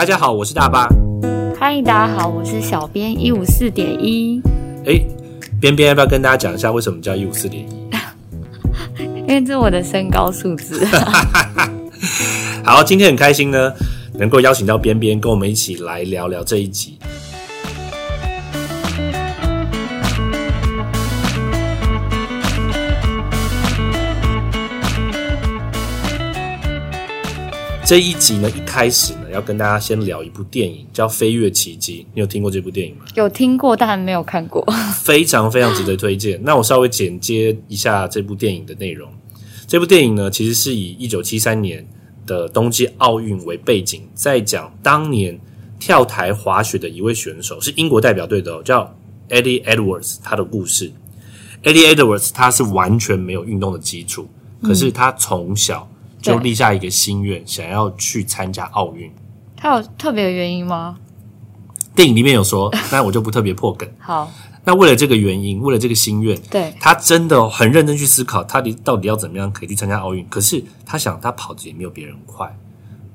大家好，我是大巴。嗨，大家好，我是小编一五四点一。哎，边边要不要跟大家讲一下为什么叫一五四点一？因为这是我的身高数字。好，今天很开心呢，能够邀请到边边跟我们一起来聊聊这一集。这一集呢，一开始呢，要跟大家先聊一部电影，叫《飞跃奇迹》。你有听过这部电影吗？有听过，但没有看过。非常非常值得推荐。那我稍微简介一下这部电影的内容。这部电影呢，其实是以一九七三年的冬季奥运为背景，在讲当年跳台滑雪的一位选手，是英国代表队的，叫 Eddie Edwards，他的故事。Eddie Edwards 他是完全没有运动的基础，可是他从小。就立下一个心愿，想要去参加奥运。他有特别的原因吗？电影里面有说，那我就不特别破梗。好，那为了这个原因，为了这个心愿，对他真的很认真去思考，他到底要怎么样可以去参加奥运。可是他想，他跑的也没有别人快，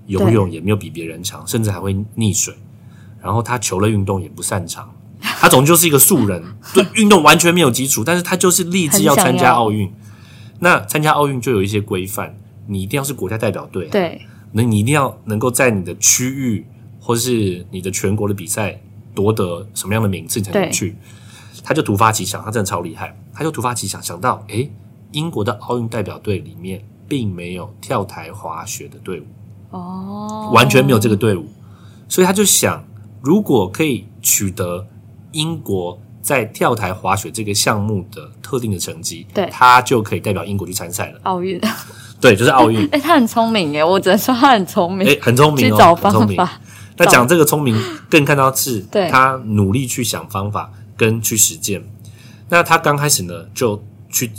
游泳也没有比别人强，甚至还会溺水。然后他球类运动也不擅长，他总就是一个素人，对运动完全没有基础。但是他就是立志要参加奥运。那参加奥运就有一些规范。你一定要是国家代表队，对，那你一定要能够在你的区域或是你的全国的比赛夺得什么样的名次才能去。他就突发奇想，他真的超厉害，他就突发奇想想到，诶，英国的奥运代表队里面并没有跳台滑雪的队伍，哦，完全没有这个队伍，所以他就想，如果可以取得英国在跳台滑雪这个项目的特定的成绩，对，他就可以代表英国去参赛了，奥运。对，就是奥运。哎，他很聪明耶，我只能说他很聪明。哎，很聪明哦，很聪明。那讲这个聪明，更看到是对他努力去想方法跟去实践。那他刚开始呢，就去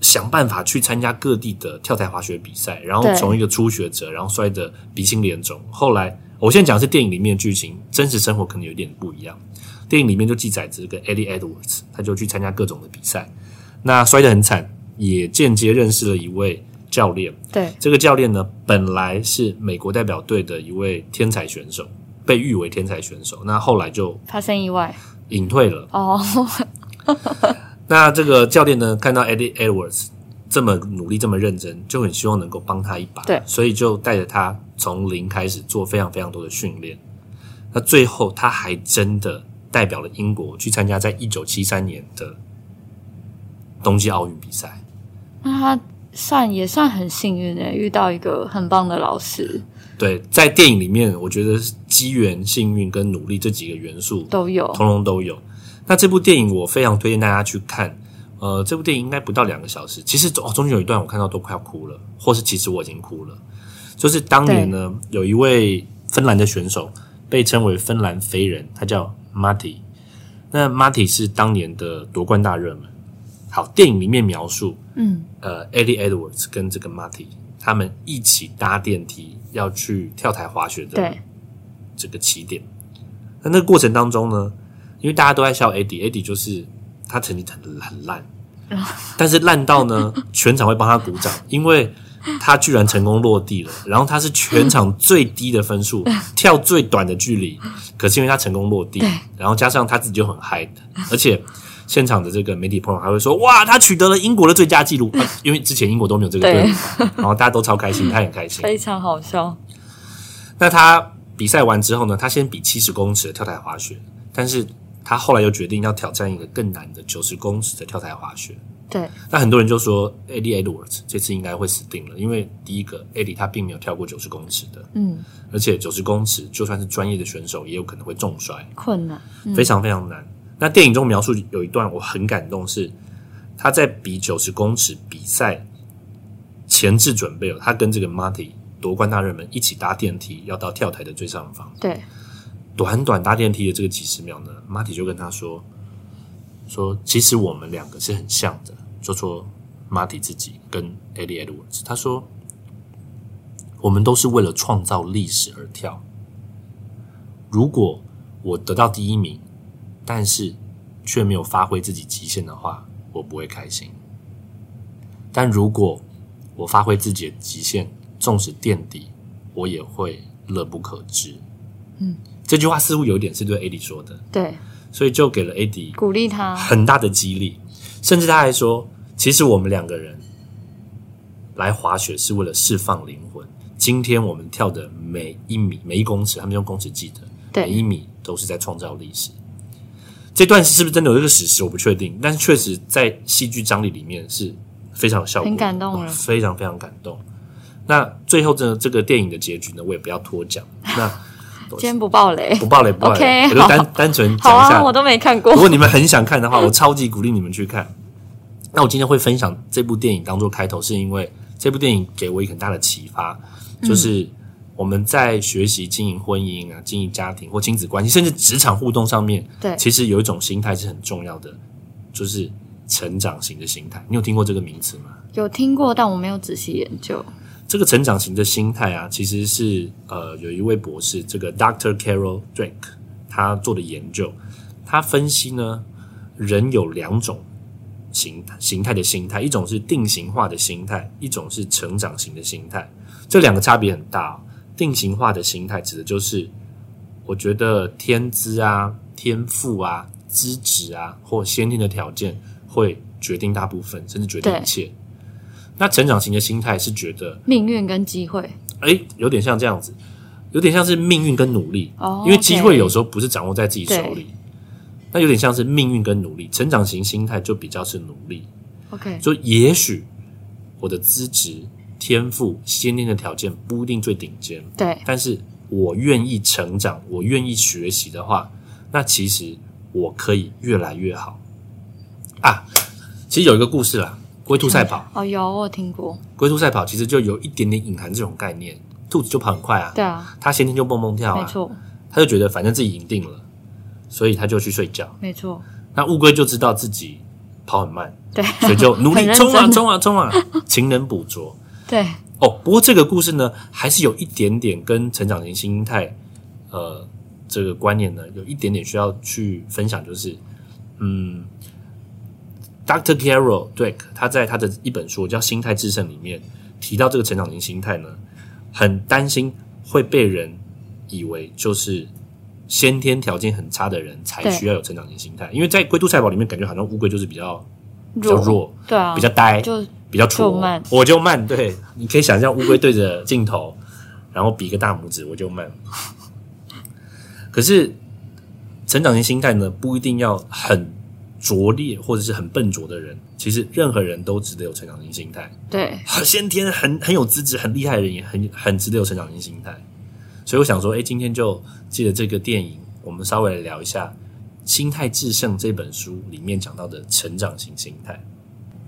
想办法去参加各地的跳台滑雪比赛，然后从一个初学者，然后摔得鼻青脸肿。后来，我现在讲的是电影里面剧情，真实生活可能有点不一样。电影里面就记载这个 Eddie Edwards，他就去参加各种的比赛，那摔得很惨，也间接认识了一位。教练，对这个教练呢，本来是美国代表队的一位天才选手，被誉为天才选手。那后来就发生意外，隐退了。哦，那这个教练呢，看到 Eddie Edwards 这么努力、这么认真，就很希望能够帮他一把。对，所以就带着他从零开始做非常非常多的训练。那最后他还真的代表了英国去参加在一九七三年的冬季奥运比赛。那他。算也算很幸运诶，遇到一个很棒的老师。对，在电影里面，我觉得机缘、幸运跟努力这几个元素都有，通通都有。那这部电影我非常推荐大家去看。呃，这部电影应该不到两个小时，其实中中间有一段我看到都快要哭了，或是其实我已经哭了。就是当年呢，有一位芬兰的选手被称为芬兰飞人，他叫 Marty。那 Marty 是当年的夺冠大热门。好，电影里面描述，嗯，呃，Eddie Edwards 跟这个 Marty 他们一起搭电梯要去跳台滑雪的这个起点。那那个过程当中呢，因为大家都在笑 Eddie，Eddie 就是他成绩很很烂，但是烂到呢，全场会帮他鼓掌，因为他居然成功落地了。然后他是全场最低的分数，跳最短的距离，可是因为他成功落地，然后加上他自己就很嗨，而且。现场的这个媒体朋友还会说：“哇，他取得了英国的最佳纪录，因为之前英国都没有这个队伍，然后大家都超开心，他很开心，非常好笑。那他比赛完之后呢？他先比七十公尺的跳台滑雪，但是他后来又决定要挑战一个更难的九十公尺的跳台滑雪。对，那很多人就说，Eddie Edwards 这次应该会死定了，因为第一个，Eddie 他并没有跳过九十公尺的，嗯，而且九十公尺就算是专业的选手，也有可能会重摔，困难，非常非常难。”那电影中描述有一段我很感动，是他在比九十公尺比赛前置准备哦，他跟这个 Marty 夺冠大热门一起搭电梯，要到跳台的最上方。对，短短搭电梯的这个几十秒呢，Marty 就跟他说：“说其实我们两个是很像的。”说说 Marty 自己跟 Eddie Edwards，他说：“我们都是为了创造历史而跳。如果我得到第一名。”但是却没有发挥自己极限的话，我不会开心。但如果我发挥自己的极限，纵使垫底，我也会乐不可支。嗯，这句话似乎有点是对 AD 说的，对，所以就给了 AD 鼓励他很大的激励，甚至他还说，其实我们两个人来滑雪是为了释放灵魂。今天我们跳的每一米、每一公尺，他们用公尺计的，每一米都是在创造历史。这段是不是真的有这个史实？我不确定，但是确实在戏剧张力里面是非常有效果，很感动了，非常非常感动。那最后这这个电影的结局呢，我也不要多讲。那今天不爆雷，不爆雷，不爆雷，我就单单纯讲一下。我都没看过。如果你们很想看的话，我超级鼓励你们去看。那我今天会分享这部电影当做开头，是因为这部电影给我一个很大的启发，就是我们在学习经营婚姻啊、经营家庭或亲子关系，甚至职场互动上面，对，其实有一种心态是很重要的，就是成长型的心态。你有听过这个名词吗？有听过，但我没有仔细研究。这个成长型的心态啊，其实是呃，有一位博士，这个 Doctor Carol Drake，他做的研究，他分析呢，人有两种形形态的心态，一种是定型化的心态，一种是成长型的心态，这两个差别很大。定型化的心态指的就是，我觉得天资啊、天赋啊、资质啊，或先天的条件会决定大部分，甚至决定一切。那成长型的心态是觉得命运跟机会，哎，有点像这样子，有点像是命运跟努力哦。因为机会有时候不是掌握在自己手里，那有点像是命运跟努力。成长型心态就比较是努力。OK，就也许我的资质、天赋、先天的条件不一定最顶尖，对，但是我愿意成长，我愿意学习的话，那其实我可以越来越好啊。其实有一个故事啦。龟兔赛跑 哦，有我听过。龟兔赛跑其实就有一点点隐含这种概念，兔子就跑很快啊，对啊，它先天就蹦蹦跳啊，没错，他就觉得反正自己赢定了，所以他就去睡觉，没错。那乌龟就知道自己跑很慢，对，所以就努力冲啊冲啊冲啊，勤能捕捉。对，哦，不过这个故事呢，还是有一点点跟成长型心态，呃，这个观念呢，有一点点需要去分享，就是嗯。Dr. Carol Drake 他在他的一本书叫《心态制胜》里面提到这个成长型心态呢，很担心会被人以为就是先天条件很差的人才需要有成长型心态，因为在龟兔赛跑里面感觉好像乌龟就是比较比较弱，对啊，比较呆，就比较挫，我就慢。对，你可以想象乌龟对着镜头，然后比个大拇指，我就慢。可是成长型心态呢，不一定要很。拙劣或者是很笨拙的人，其实任何人都值得有成长型心态。对，先天很很有资质、很厉害的人也很很值得有成长型心态。所以我想说，哎，今天就借着这个电影，我们稍微来聊一下《心态制胜》这本书里面讲到的成长型心态。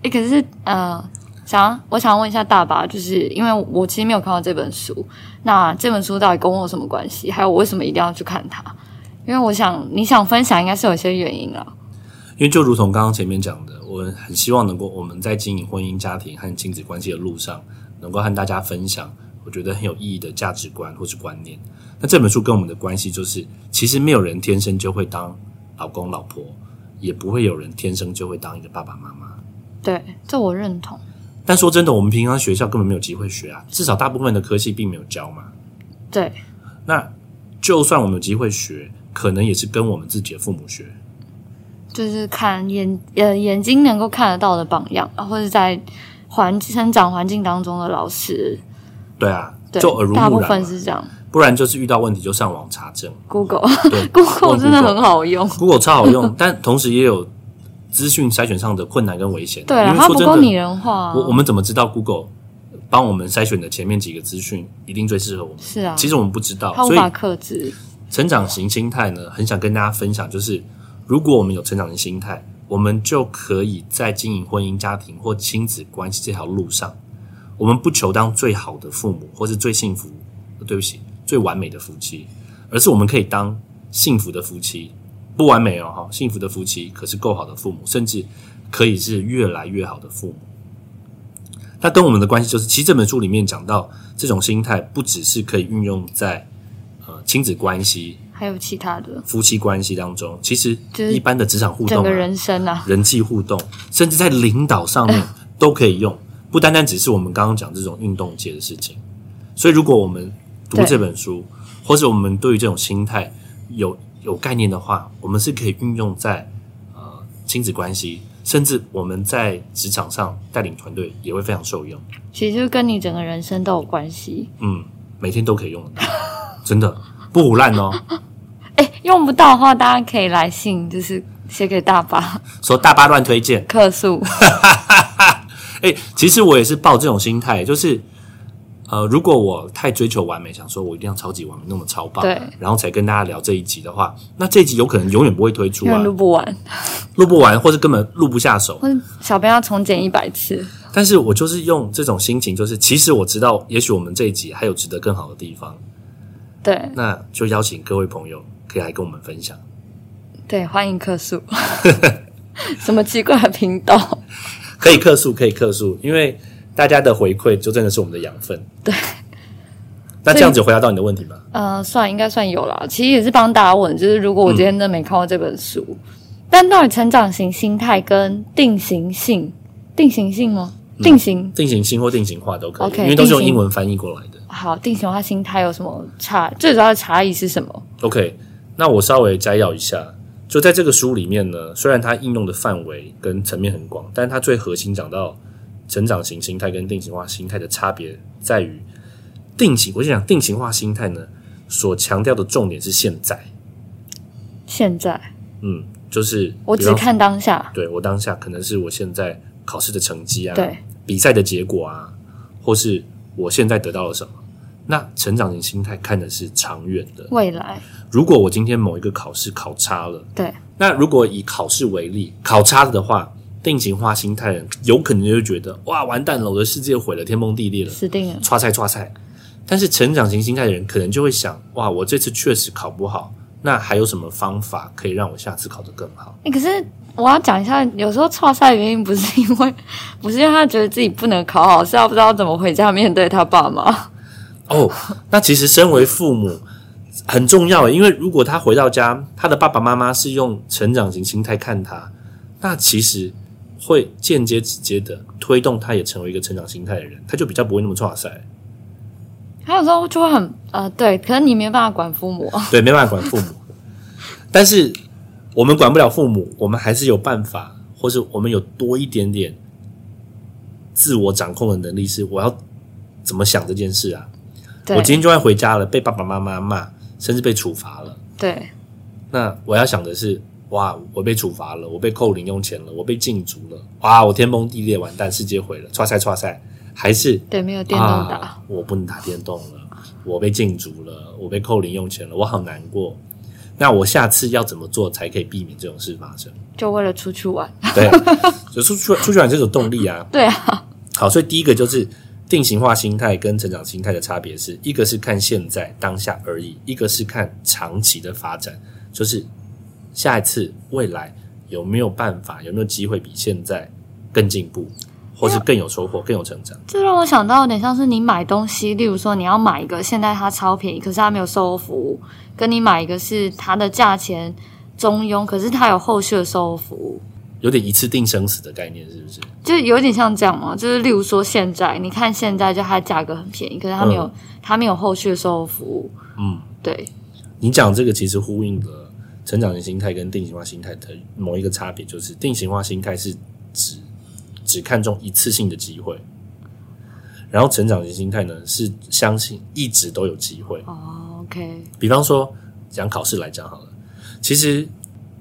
哎，可是呃，想我想问一下大巴，就是因为我其实没有看到这本书，那这本书到底跟我有什么关系？还有我为什么一定要去看它？因为我想你想分享，应该是有些原因啊。因为就如同刚刚前面讲的，我很希望能够我们在经营婚姻家庭和亲子关系的路上，能够和大家分享我觉得很有意义的价值观或是观念。那这本书跟我们的关系就是，其实没有人天生就会当老公老婆，也不会有人天生就会当一个爸爸妈妈。对，这我认同。但说真的，我们平常学校根本没有机会学啊，至少大部分的科系并没有教嘛。对。那就算我们有机会学，可能也是跟我们自己的父母学。就是看眼呃眼睛能够看得到的榜样，或者在环生长环境当中的老师。对啊，就耳濡目染。大部分是这样，不然就是遇到问题就上网查证。Google，对，Google 真的很好用，Google 超好用，但同时也有资讯筛选上的困难跟危险。对啊，它不够拟人化。我我们怎么知道 Google 帮我们筛选的前面几个资讯一定最适合我们？是啊，其实我们不知道，它无法克制。成长型心态呢，很想跟大家分享，就是。如果我们有成长型心态，我们就可以在经营婚姻家庭或亲子关系这条路上，我们不求当最好的父母，或是最幸福，对不起，最完美的夫妻，而是我们可以当幸福的夫妻，不完美哦，哈，幸福的夫妻可是够好的父母，甚至可以是越来越好的父母。那跟我们的关系就是，其实这本书里面讲到，这种心态不只是可以运用在呃亲子关系。还有其他的夫妻关系当中，其实一般的职场互动、整个人生啊，人际互动，甚至在领导上面都可以用，不单单只是我们刚刚讲这种运动界的事情。所以，如果我们读这本书，或者我们对于这种心态有有概念的话，我们是可以运用在呃亲子关系，甚至我们在职场上带领团队也会非常受用。其实就跟你整个人生都有关系。嗯，每天都可以用真的不胡烂哦。哎，用不到的话，大家可以来信，就是写给大巴，说大巴乱推荐，客诉。哎，其实我也是抱这种心态，就是呃，如果我太追求完美，想说我一定要超级完美，那么超棒，对，然后才跟大家聊这一集的话，那这一集有可能永远不会推出啊，录不完，录不完，或者根本录不下手，或者小编要重剪一百次。但是我就是用这种心情，就是其实我知道，也许我们这一集还有值得更好的地方，对，那就邀请各位朋友可以来跟我们分享，对，欢迎客诉，什么奇怪的频道？可以客诉，可以客诉，因为大家的回馈就真的是我们的养分。对，那这样子回答到你的问题吗？呃，算应该算有啦。其实也是帮大家问，就是如果我今天真的没看过这本书，但到底成长型心态跟定型性、定型性吗？定型、定型性或定型化都可以因为都是用英文翻译过来的。好，定型化心态有什么差？最主要的差异是什么？OK，那我稍微摘要一下。就在这个书里面呢，虽然它应用的范围跟层面很广，但它最核心讲到成长型心态跟定型化心态的差别在于，定型，我就讲定型化心态呢，所强调的重点是现在。现在，嗯，就是我只看当下，对我当下可能是我现在考试的成绩啊，对，比赛的结果啊，或是我现在得到了什么。那成长型心态看的是长远的未来。如果我今天某一个考试考差了，对，那如果以考试为例，考差了的话，定型化心态人有可能就觉得哇，完蛋了，我的世界毁了，天崩地裂了，死定了，刷菜刷菜。但是成长型心态的人可能就会想，哇，我这次确实考不好，那还有什么方法可以让我下次考得更好？哎，可是我要讲一下，有时候刷菜的原因不是因为，不是因为他觉得自己不能考好，是他不知道怎么回家面对他爸妈。哦，那其实身为父母很重要，因为如果他回到家，他的爸爸妈妈是用成长型心态看他，那其实会间接直接的推动他也成为一个成长心态的人，他就比较不会那么挫赛。他有时候就会很呃，对，可能你没办法管父母，对，没办法管父母，但是我们管不了父母，我们还是有办法，或是我们有多一点点自我掌控的能力，是我要怎么想这件事啊？我今天就算回家了，被爸爸妈妈骂，甚至被处罚了。对，那我要想的是，哇，我被处罚了，我被扣零用钱了，我被禁足了，哇，我天崩地裂，完蛋，世界毁了，刷赛刷赛，还是对，没有电动打，我不能打电动了，我被禁足了，我被扣零用钱了，我好难过。那我下次要怎么做才可以避免这种事发生？就为了出去玩，对，就出去出去玩这种动力啊。对啊，好，所以第一个就是。定型化心态跟成长心态的差别是一个是看现在当下而已，一个是看长期的发展，就是下一次未来有没有办法，有没有机会比现在更进步，或是更有收获、更有成长。这让我想到有点像是你买东西，例如说你要买一个，现在它超便宜，可是它没有售后服务；跟你买一个是它的价钱中庸，可是它有后续的售后服务。有点一次定生死的概念，是不是？就有点像这样嘛，就是例如说现在，你看现在就它价格很便宜，可是它没有它没有后续的售后服务。嗯，对。你讲这个其实呼应了成长型心态跟定型化心态的某一个差别，就是定型化心态是指只看重一次性的机会，然后成长型心态呢是相信一直都有机会。哦，OK。比方说讲考试来讲好了，其实。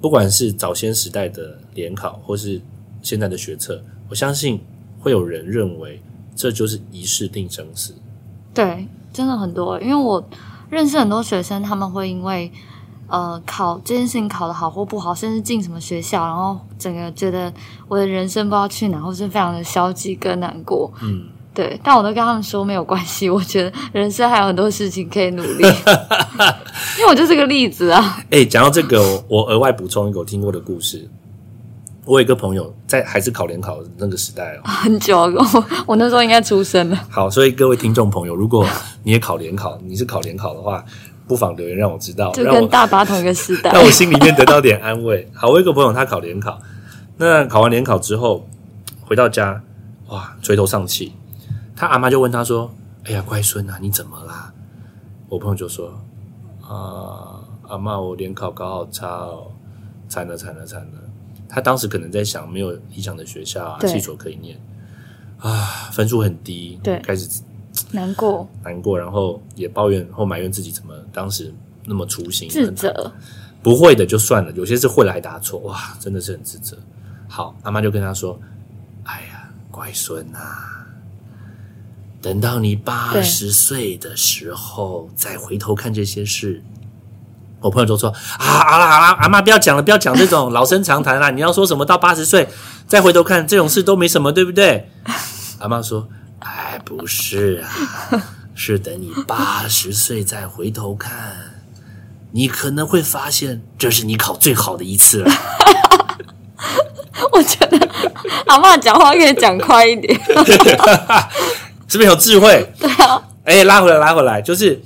不管是早先时代的联考，或是现在的学测，我相信会有人认为这就是一试定生死。对，真的很多，因为我认识很多学生，他们会因为呃考这件事情考得好或不好，甚至进什么学校，然后整个觉得我的人生不知道去哪，或是非常的消极跟难过。嗯。对，但我都跟他们说没有关系，我觉得人生还有很多事情可以努力，因为我就是个例子啊。哎，讲到这个，我额外补充一个我听过的故事。我有一个朋友在还是考联考那个时代哦，很久，我我那时候应该出生了。好，所以各位听众朋友，如果你也考联考，你是考联考的话，不妨留言让我知道，就跟大巴同一个时代，让我心里面得到点安慰。好，我有一个朋友他考联考，那考完联考之后回到家，哇，垂头丧气。他阿妈就问他说：“哎呀，乖孙啊，你怎么啦？”我朋友就说：“啊，阿妈，我联考考好差哦，惨了惨了惨了。他当时可能在想，没有理想的学校啊，系所可以念啊，分数很低，对，开始难过难过，然后也抱怨或埋怨自己怎么当时那么粗心，自责。不会的就算了，有些是会来答错，哇，真的是很自责。好，阿妈就跟他说：“哎呀，乖孙啊，等到你八十岁的时候再回头看这些事。”我朋友就说：“啊，好了好了，阿妈不要讲了，不要讲这种老生常谈啦。你要说什么到八十岁再回头看这种事都没什么，对不对？”阿妈说：“哎，不是啊，是等你八十岁再回头看。”你可能会发现，这是你考最好的一次了。我觉得阿妈讲话可以讲快一点，是不是有智慧？对啊。哎，拉回来，拉回来，就是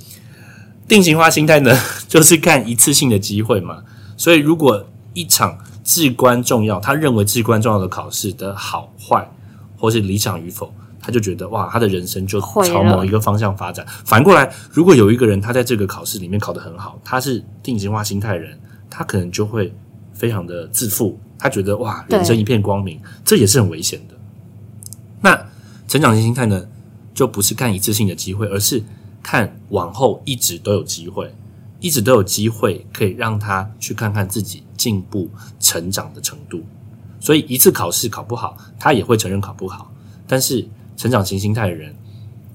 定型化心态呢，就是看一次性的机会嘛。所以，如果一场至关重要，他认为至关重要的考试的好坏，或是理想与否。他就觉得哇，他的人生就朝某一个方向发展。反过来，如果有一个人他在这个考试里面考得很好，他是定型化心态人，他可能就会非常的自负，他觉得哇，人生一片光明，这也是很危险的。那成长型心态呢，就不是看一次性的机会，而是看往后一直都有机会，一直都有机会可以让他去看看自己进步成长的程度。所以一次考试考不好，他也会承认考不好，但是。成长型心态的人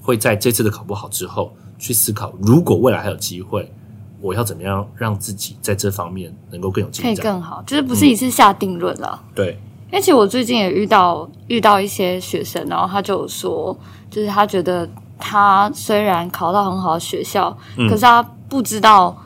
会在这次的考不好之后去思考，如果未来还有机会，我要怎么样让自己在这方面能够更有进展，可以更好，就是不是一次下定论了。对，因为其实我最近也遇到遇到一些学生，然后他就说，就是他觉得他虽然考到很好的学校，可是他不知道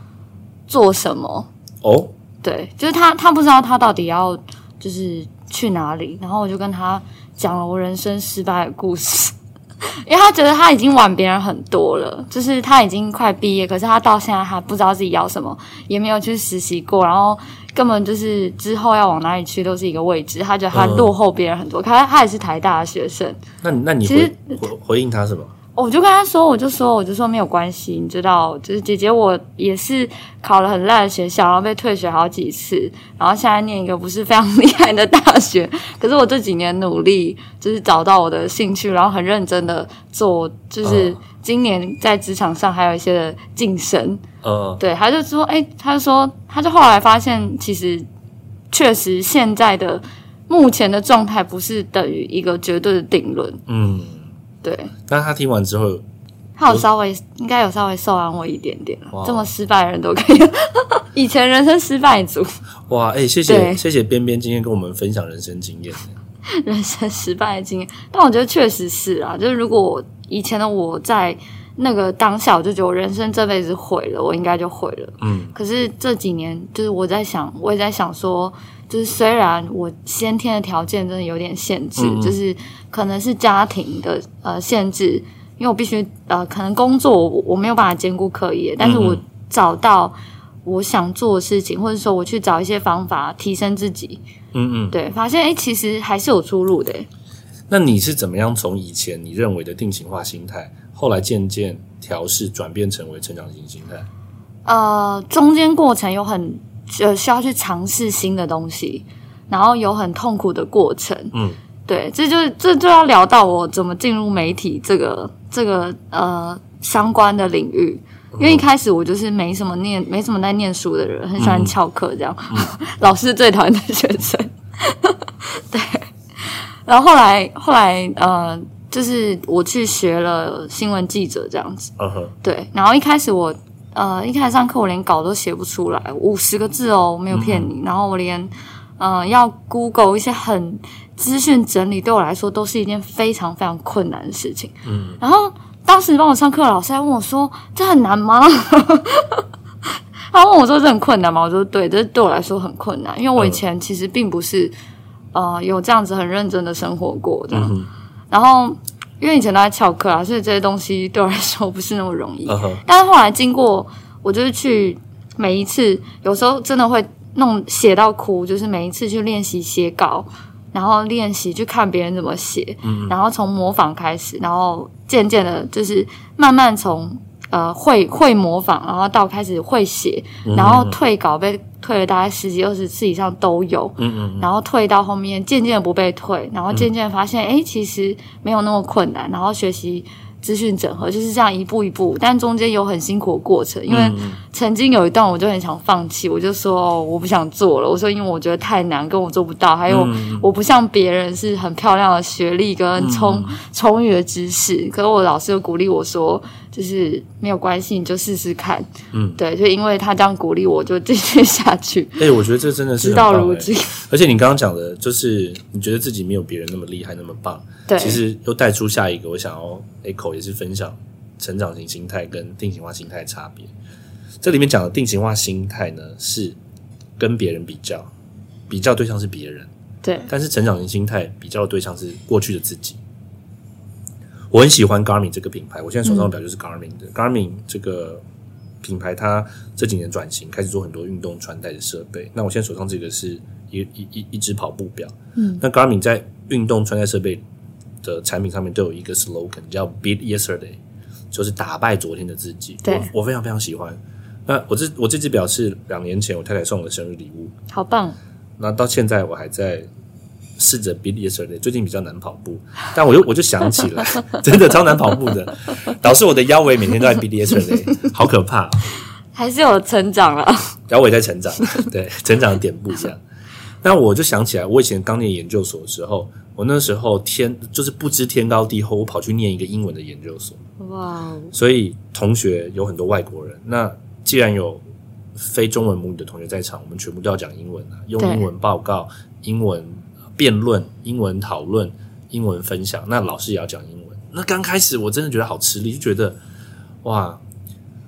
做什么。哦，对，就是他他不知道他到底要就是去哪里，然后我就跟他。讲了我人生失败的故事，因为他觉得他已经晚别人很多了，就是他已经快毕业，可是他到现在还不知道自己要什么，也没有去实习过，然后根本就是之后要往哪里去都是一个未知。他觉得他落后别人很多，他他也是台大的学生。那那你回回回应他什么？我就跟他说，我就说，我就说没有关系，你知道，就是姐姐我也是考了很烂的学校，然后被退学好几次，然后现在念一个不是非常厉害的大学。可是我这几年努力，就是找到我的兴趣，然后很认真的做，就是今年在职场上还有一些的晋升。嗯，对，他就说，哎，他就说，他就后来发现，其实确实现在的目前的状态不是等于一个绝对的定论。嗯。对，那他听完之后，他有稍微应该有稍微受安慰一点点这么失败的人都可以，以前人生失败组。哇，哎，谢谢谢谢边边今天跟我们分享人生经验，人生失败的经验。但我觉得确实是啊，就是如果以前的我在那个当下，我就觉得我人生这辈子毁了，我应该就毁了。嗯，可是这几年，就是我在想，我也在想说。就是虽然我先天的条件真的有点限制，就是可能是家庭的呃限制，因为我必须呃可能工作我我没有办法兼顾课业，但是我找到我想做的事情，或者说我去找一些方法提升自己，嗯嗯，对，发现哎其实还是有出路的。那你是怎么样从以前你认为的定型化心态，后来渐渐调试转变成为成长型心态？呃，中间过程有很。呃，需要去尝试新的东西，然后有很痛苦的过程。嗯，对，这就这就要聊到我怎么进入媒体这个这个呃相关的领域。因为一开始我就是没什么念，没什么在念书的人，很喜欢翘课这样，老师最讨厌的学生。对，然后后来后来呃，就是我去学了新闻记者这样子。对，然后一开始我。呃，一开始上课我连稿都写不出来，五十个字哦，没有骗你。然后我连，呃，要 Google 一些很资讯整理，对我来说都是一件非常非常困难的事情。嗯。然后当时帮我上课的老师还问我说：“这很难吗？” 他问我说：“这很困难吗？”我说：“对，这对我来说很困难，因为我以前其实并不是呃有这样子很认真的生活过这样。然后。因为以前都在翘课啊，所以这些东西对我来说不是那么容易。但是后来经过，我就是去每一次，有时候真的会弄写到哭，就是每一次去练习写稿，然后练习去看别人怎么写，然后从模仿开始，然后渐渐的，就是慢慢从呃会会模仿，然后到开始会写，然后退稿被退了大概十几二十次以上都有。嗯嗯。然后退到后面渐渐的不被退，然后渐渐发现哎其实没有那么困难，然后学习。资讯整合就是这样一步一步，但中间有很辛苦的过程。因为曾经有一段我就很想放弃，我就说我不想做了。我说因为我觉得太难，跟我做不到。还有我不像别人是很漂亮的学历跟充充裕的知识，可是我老师又鼓励我说。就是没有关系，你就试试看。嗯，对，就因为他这样鼓励我，就继续下去。哎，我觉得这真的是直到如今。而且你刚刚讲的，就是你觉得自己没有别人那么厉害，那么棒。对，其实又带出下一个，我想要 echo 也是分享成长型心态跟定型化心态的差别。这里面讲的定型化心态呢，是跟别人比较，比较对象是别人。对，但是成长型心态比较的对象是过去的自己。我很喜欢 Garmin 这个品牌，我现在手上的表就是 Garmin 的。Garmin 这个品牌，它这几年转型，开始做很多运动穿戴的设备。那我现在手上这个是一一一一只跑步表。嗯，那 Garmin 在运动穿戴设备的产品上面都有一个 slogan，叫 Beat Yesterday，就是打败昨天的自己。对，我非常非常喜欢。那我这我这只表是两年前我太太送我的生日礼物，好棒。那到现在我还在。试着 beat yesterday，最近比较难跑步，但我又我就想起来，真的超难跑步的，导致我的腰围每天都在 beat yesterday，好可怕。还是有成长了，腰围在成长，对，成长的点不一样。那我就想起来，我以前刚念研究所的时候，我那时候天就是不知天高地厚，我跑去念一个英文的研究所。哇！所以同学有很多外国人，那既然有非中文母语的同学在场，我们全部都要讲英文啊，用英文报告，英文。辩论、英文讨论、英文分享，那老师也要讲英文。那刚开始我真的觉得好吃力，就觉得哇，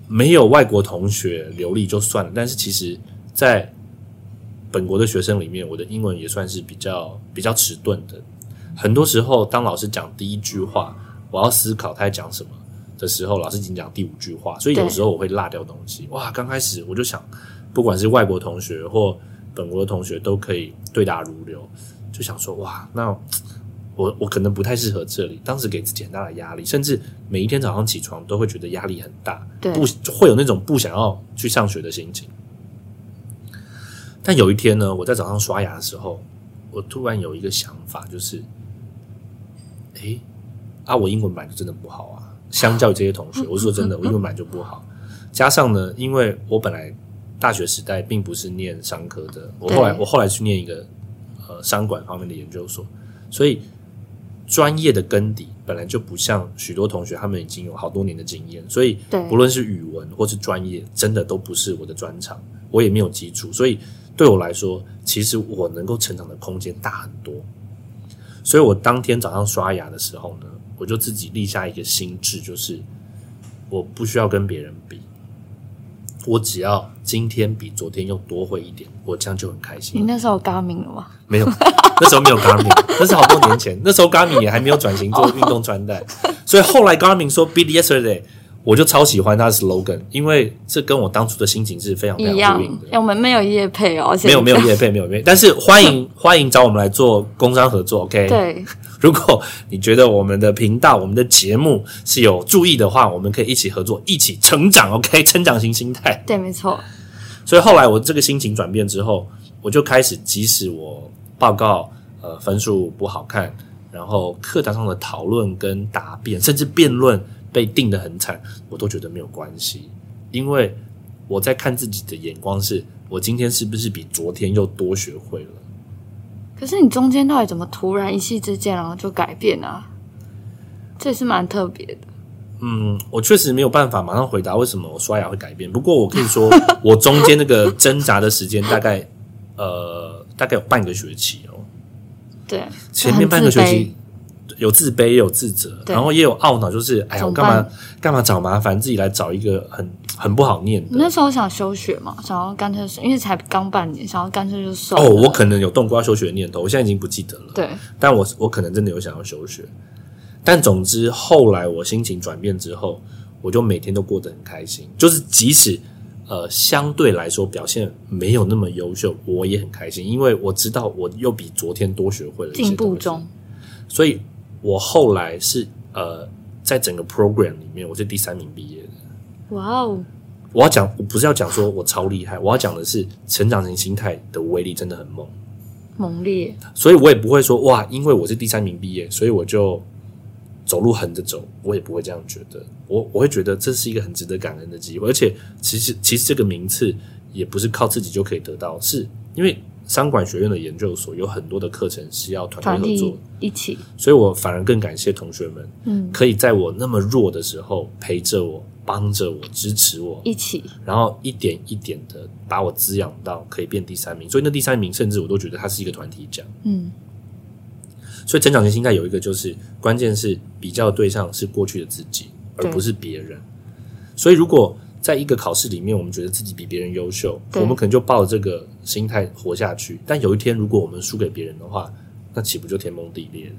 没有外国同学流利就算了。但是其实，在本国的学生里面，我的英文也算是比较比较迟钝的。很多时候，当老师讲第一句话，我要思考他在讲什么的时候，老师已经讲第五句话，所以有时候我会落掉东西。哇，刚开始我就想，不管是外国同学或本国的同学，都可以对答如流。就想说哇，那我我可能不太适合这里。当时给自己很大的压力，甚至每一天早上起床都会觉得压力很大，不会有那种不想要去上学的心情。但有一天呢，我在早上刷牙的时候，我突然有一个想法，就是，哎，啊，我英文版就真的不好啊。相较于这些同学，我说真的，我英文版就不好。加上呢，因为我本来大学时代并不是念商科的，我后来我后来去念一个。呃，商管方面的研究所，所以专业的根底本来就不像许多同学，他们已经有好多年的经验，所以不论是语文或是专业，真的都不是我的专长，我也没有基础，所以对我来说，其实我能够成长的空间大很多。所以我当天早上刷牙的时候呢，我就自己立下一个心智，就是我不需要跟别人比。我只要今天比昨天又多会一点，我这样就很开心。你那时候 Garmin 了吗？没有，那时候没有 Garmin，那是好多年前。那时候 Garmin 也还没有转型做运动穿戴，所以后来 Garmin 说 Beat Yesterday，我就超喜欢他的 slogan，因为这跟我当初的心情是非常非常呼应的。我们没有业配哦，没有没有业配，没有业，但是欢迎欢迎找我们来做工商合作，OK？对。如果你觉得我们的频道、我们的节目是有注意的话，我们可以一起合作，一起成长。OK，成长型心态。对，没错。所以后来我这个心情转变之后，我就开始，即使我报告呃分数不好看，然后课堂上的讨论跟答辩，甚至辩论被定的很惨，我都觉得没有关系，因为我在看自己的眼光是，我今天是不是比昨天又多学会了。可是你中间到底怎么突然一气之间然后就改变啊？这也是蛮特别的。嗯，我确实没有办法马上回答为什么我刷牙会改变。不过我可以说，我中间那个挣扎的时间大概呃大概有半个学期哦。对，前面半个学期有自卑，也有自责，然后也有懊恼，就是哎呀，我干嘛干嘛找麻烦，自己来找一个很。很不好念。那时候想休学嘛，想要干脆，因为才刚半年，想要干脆就算。哦，我可能有动过要休学的念头，我现在已经不记得了。对，但我我可能真的有想要休学。但总之后来我心情转变之后，我就每天都过得很开心。就是即使呃相对来说表现没有那么优秀，我也很开心，因为我知道我又比昨天多学会了进步中。所以我后来是呃在整个 program 里面，我是第三名毕业的。哇哦！我要讲，我不是要讲说我超厉害，我要讲的是成长型心态的威力真的很猛，猛烈。所以我也不会说哇，因为我是第三名毕业，所以我就走路横着走，我也不会这样觉得。我我会觉得这是一个很值得感恩的机会，而且其实其实这个名次也不是靠自己就可以得到，是因为商管学院的研究所有很多的课程是要团队合作一起，所以我反而更感谢同学们，嗯，可以在我那么弱的时候陪着我。帮着我，支持我，一起，然后一点一点的把我滋养到可以变第三名。所以那第三名，甚至我都觉得它是一个团体奖。嗯，所以成长型心态有一个就是，关键是比较对象是过去的自己，而不是别人。所以如果在一个考试里面，我们觉得自己比别人优秀，我们可能就抱着这个心态活下去。但有一天，如果我们输给别人的话，那岂不就天崩地裂了？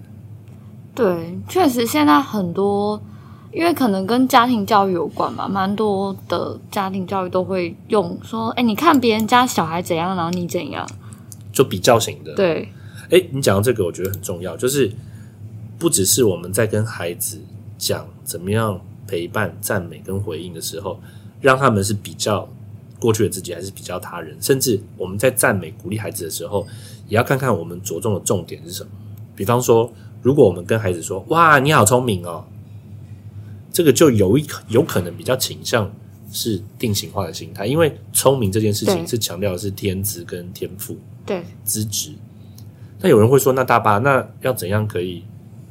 对，确实，现在很多。因为可能跟家庭教育有关吧，蛮多的家庭教育都会用说：“哎，你看别人家小孩怎样，然后你怎样。”就比较型的。对。哎，你讲到这个，我觉得很重要，就是不只是我们在跟孩子讲怎么样陪伴、赞美跟回应的时候，让他们是比较过去的自己，还是比较他人，甚至我们在赞美、鼓励孩子的时候，也要看看我们着重的重点是什么。比方说，如果我们跟孩子说：“哇，你好聪明哦。”这个就有一有可能比较倾向是定型化的心态，因为聪明这件事情是强调的是天资跟天赋，对资质。那有人会说，那大巴那要怎样可以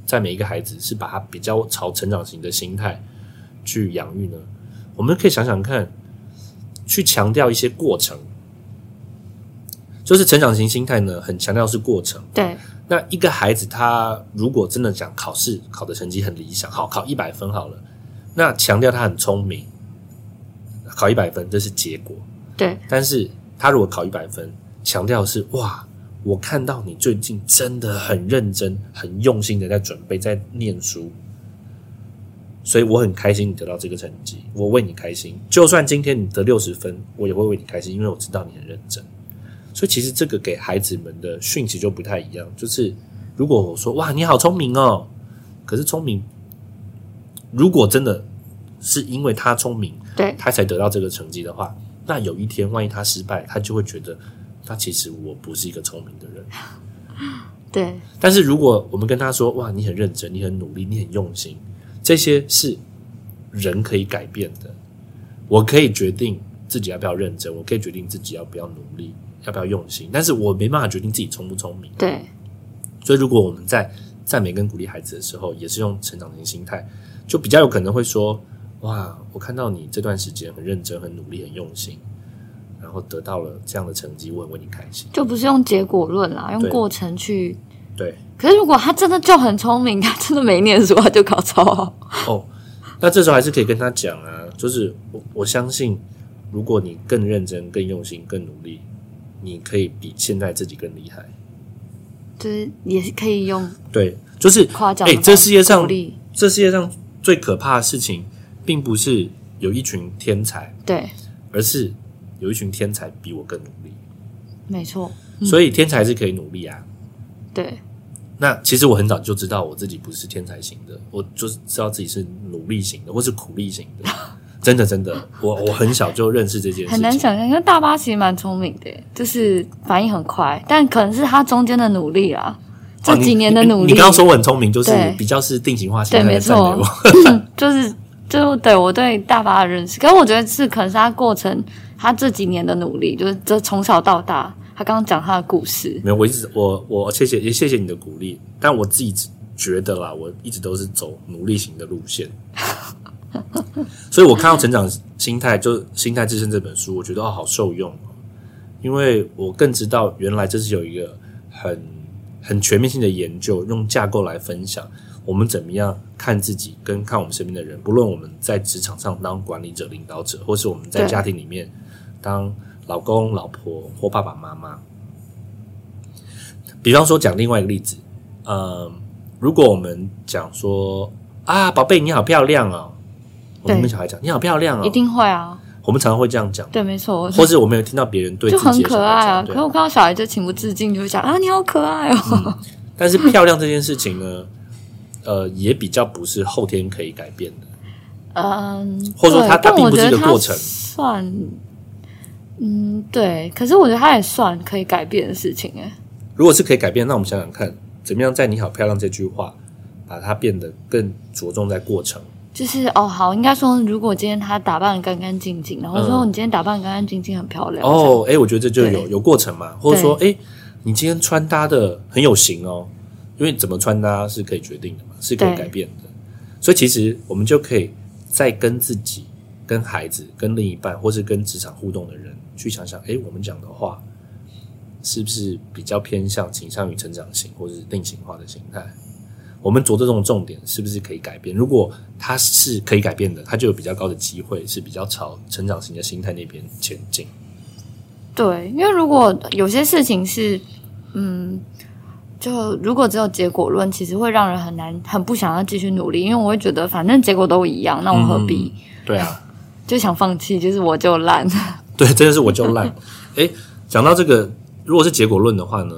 在每一个孩子是把他比较朝成长型的心态去养育呢？我们可以想想看，去强调一些过程，就是成长型心态呢，很强调是过程。对，那一个孩子他如果真的讲考试考的成绩很理想，好考一百分好了。那强调他很聪明，考一百分这是结果。对，但是他如果考一百分，强调是哇，我看到你最近真的很认真、很用心的在准备、在念书，所以我很开心你得到这个成绩，我为你开心。就算今天你得六十分，我也会为你开心，因为我知道你很认真。所以其实这个给孩子们的讯息就不太一样，就是如果我说哇，你好聪明哦，可是聪明。如果真的是因为他聪明，对，他才得到这个成绩的话，那有一天万一他失败，他就会觉得，他其实我不是一个聪明的人。对。但是如果我们跟他说，哇，你很认真，你很努力，你很用心，这些是人可以改变的。我可以决定自己要不要认真，我可以决定自己要不要努力，要不要用心，但是我没办法决定自己聪不聪明。对。所以如果我们在赞美跟鼓励孩子的时候，也是用成长型心态。就比较有可能会说，哇，我看到你这段时间很认真、很努力、很用心，然后得到了这样的成绩，我很为你开心。就不是用结果论啦，用过程去。对。可是如果他真的就很聪明，他真的没念书，他就考超好。哦，那这时候还是可以跟他讲啊，就是我我相信，如果你更认真、更用心、更努力，你可以比现在自己更厉害。就是也是可以用。对，就是夸奖。哎，这世界上，这世界上。最可怕的事情，并不是有一群天才，对，而是有一群天才比我更努力。没错，所以天才是可以努力啊。对。那其实我很早就知道我自己不是天才型的，我就是知道自己是努力型的，或是苦力型的。真的，真的，我我很小就认识这件事。很难想象，因为大巴其实蛮聪明的，就是反应很快，但可能是他中间的努力啊。这几年的努力，你刚刚说我很聪明，就是比较是定型化型的赞美我，就是就对我对大巴的认识。可是我觉得是可能是他过程，他这几年的努力，就是这从小到大，他刚刚讲他的故事。没有，我一直我我谢谢也谢谢你的鼓励，但我自己觉得啦，我一直都是走努力型的路线。所以我看到成长心态就心态自身这本书，我觉得哦好受用，因为我更知道原来这是有一个很。很全面性的研究，用架构来分享我们怎么样看自己，跟看我们身边的人。不论我们在职场上当管理者、领导者，或是我们在家庭里面当老公、老婆或爸爸妈妈。比方说，讲另外一个例子，呃，如果我们讲说啊，宝贝你好漂亮哦，我们跟小孩讲你好漂亮哦，一定会啊。我们常常会这样讲，对，没错，或者我们有听到别人对就很可爱啊。可是我看到小孩就情不自禁就会讲啊，你好可爱哦。但是漂亮这件事情呢，呃，也比较不是后天可以改变的。嗯，或者说它它并不是一个过程，算，嗯，对。可是我觉得它也算可以改变的事情，哎。如果是可以改变，那我们想想看，怎么样在“你好漂亮”这句话，把它变得更着重在过程。就是哦，好，应该说，如果今天她打扮的干干净净，然后说你今天打扮干干净净，很漂亮。哦，哎，我觉得这就有有过程嘛，或者说，哎，你今天穿搭的很有型哦，因为怎么穿搭是可以决定的嘛，是可以改变的。所以其实我们就可以在跟自己、跟孩子、跟另一半，或是跟职场互动的人去想想，哎，我们讲的话是不是比较偏向倾向于成长型，或者是定型化的形态？我们着重重点是不是可以改变？如果它是可以改变的，它就有比较高的机会是比较朝成长型的心态那边前进。对，因为如果有些事情是，嗯，就如果只有结果论，其实会让人很难、很不想要继续努力。因为我会觉得，反正结果都一样，那我何必？对啊，就想放弃，就是我就烂。对，真的是我就烂。哎，讲到这个，如果是结果论的话呢？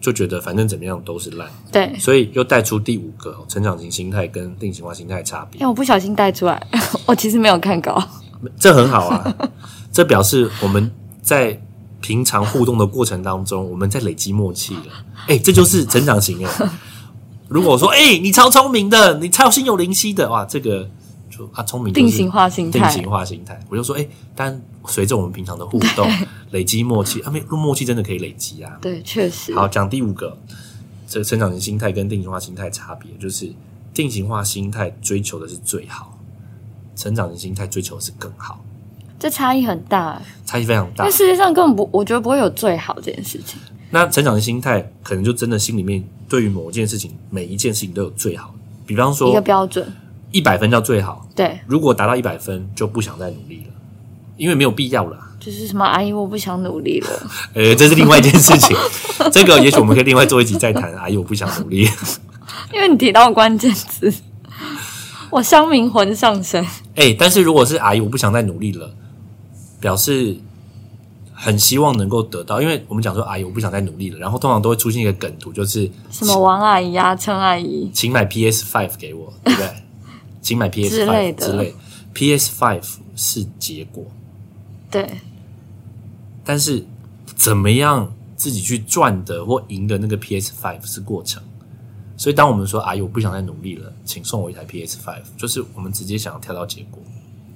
就觉得反正怎么样都是烂，对，所以又带出第五个成长型心态跟定型化心态差别。因为我不小心带出来，我其实没有看稿，这很好啊，这表示我们在平常互动的过程当中，我们在累积默契了。哎，这就是成长型哎。如果说哎，你超聪明的，你超心有灵犀的，哇，这个。啊，聪明定型化心态，定型化心态。我就说，哎，但随着我们平常的互动，累积默契，啊，没，默契真的可以累积啊。对，确实。好，讲第五个，这个成长型心态跟定型化心态差别，就是定型化心态追求的是最好，成长型心态追求的是更好。这差异很大，差异非常大。但世界上根本不，我觉得不会有最好这件事情。那成长型心态可能就真的心里面对于某一件事情，每一件事情都有最好。比方说一个标准。一百分叫最好，对。如果达到一百分，就不想再努力了，因为没有必要了。就是什么阿姨，我不想努力了。呃，这是另外一件事情。这个也许我们可以另外做一集再谈。阿姨，我不想努力。因为你提到关键词，我乡民魂上身。哎，但是如果是阿姨，我不想再努力了，表示很希望能够得到。因为我们讲说阿姨，我不想再努力了，然后通常都会出现一个梗图，就是什么王阿姨啊、陈阿姨，请买 PS Five 给我，对不对？请买 PS 之类，PS Five 是结果，对。但是怎么样自己去赚的或赢的那个 PS Five 是过程。所以当我们说阿姨我不想再努力了，请送我一台 PS Five，就是我们直接想要跳到结果。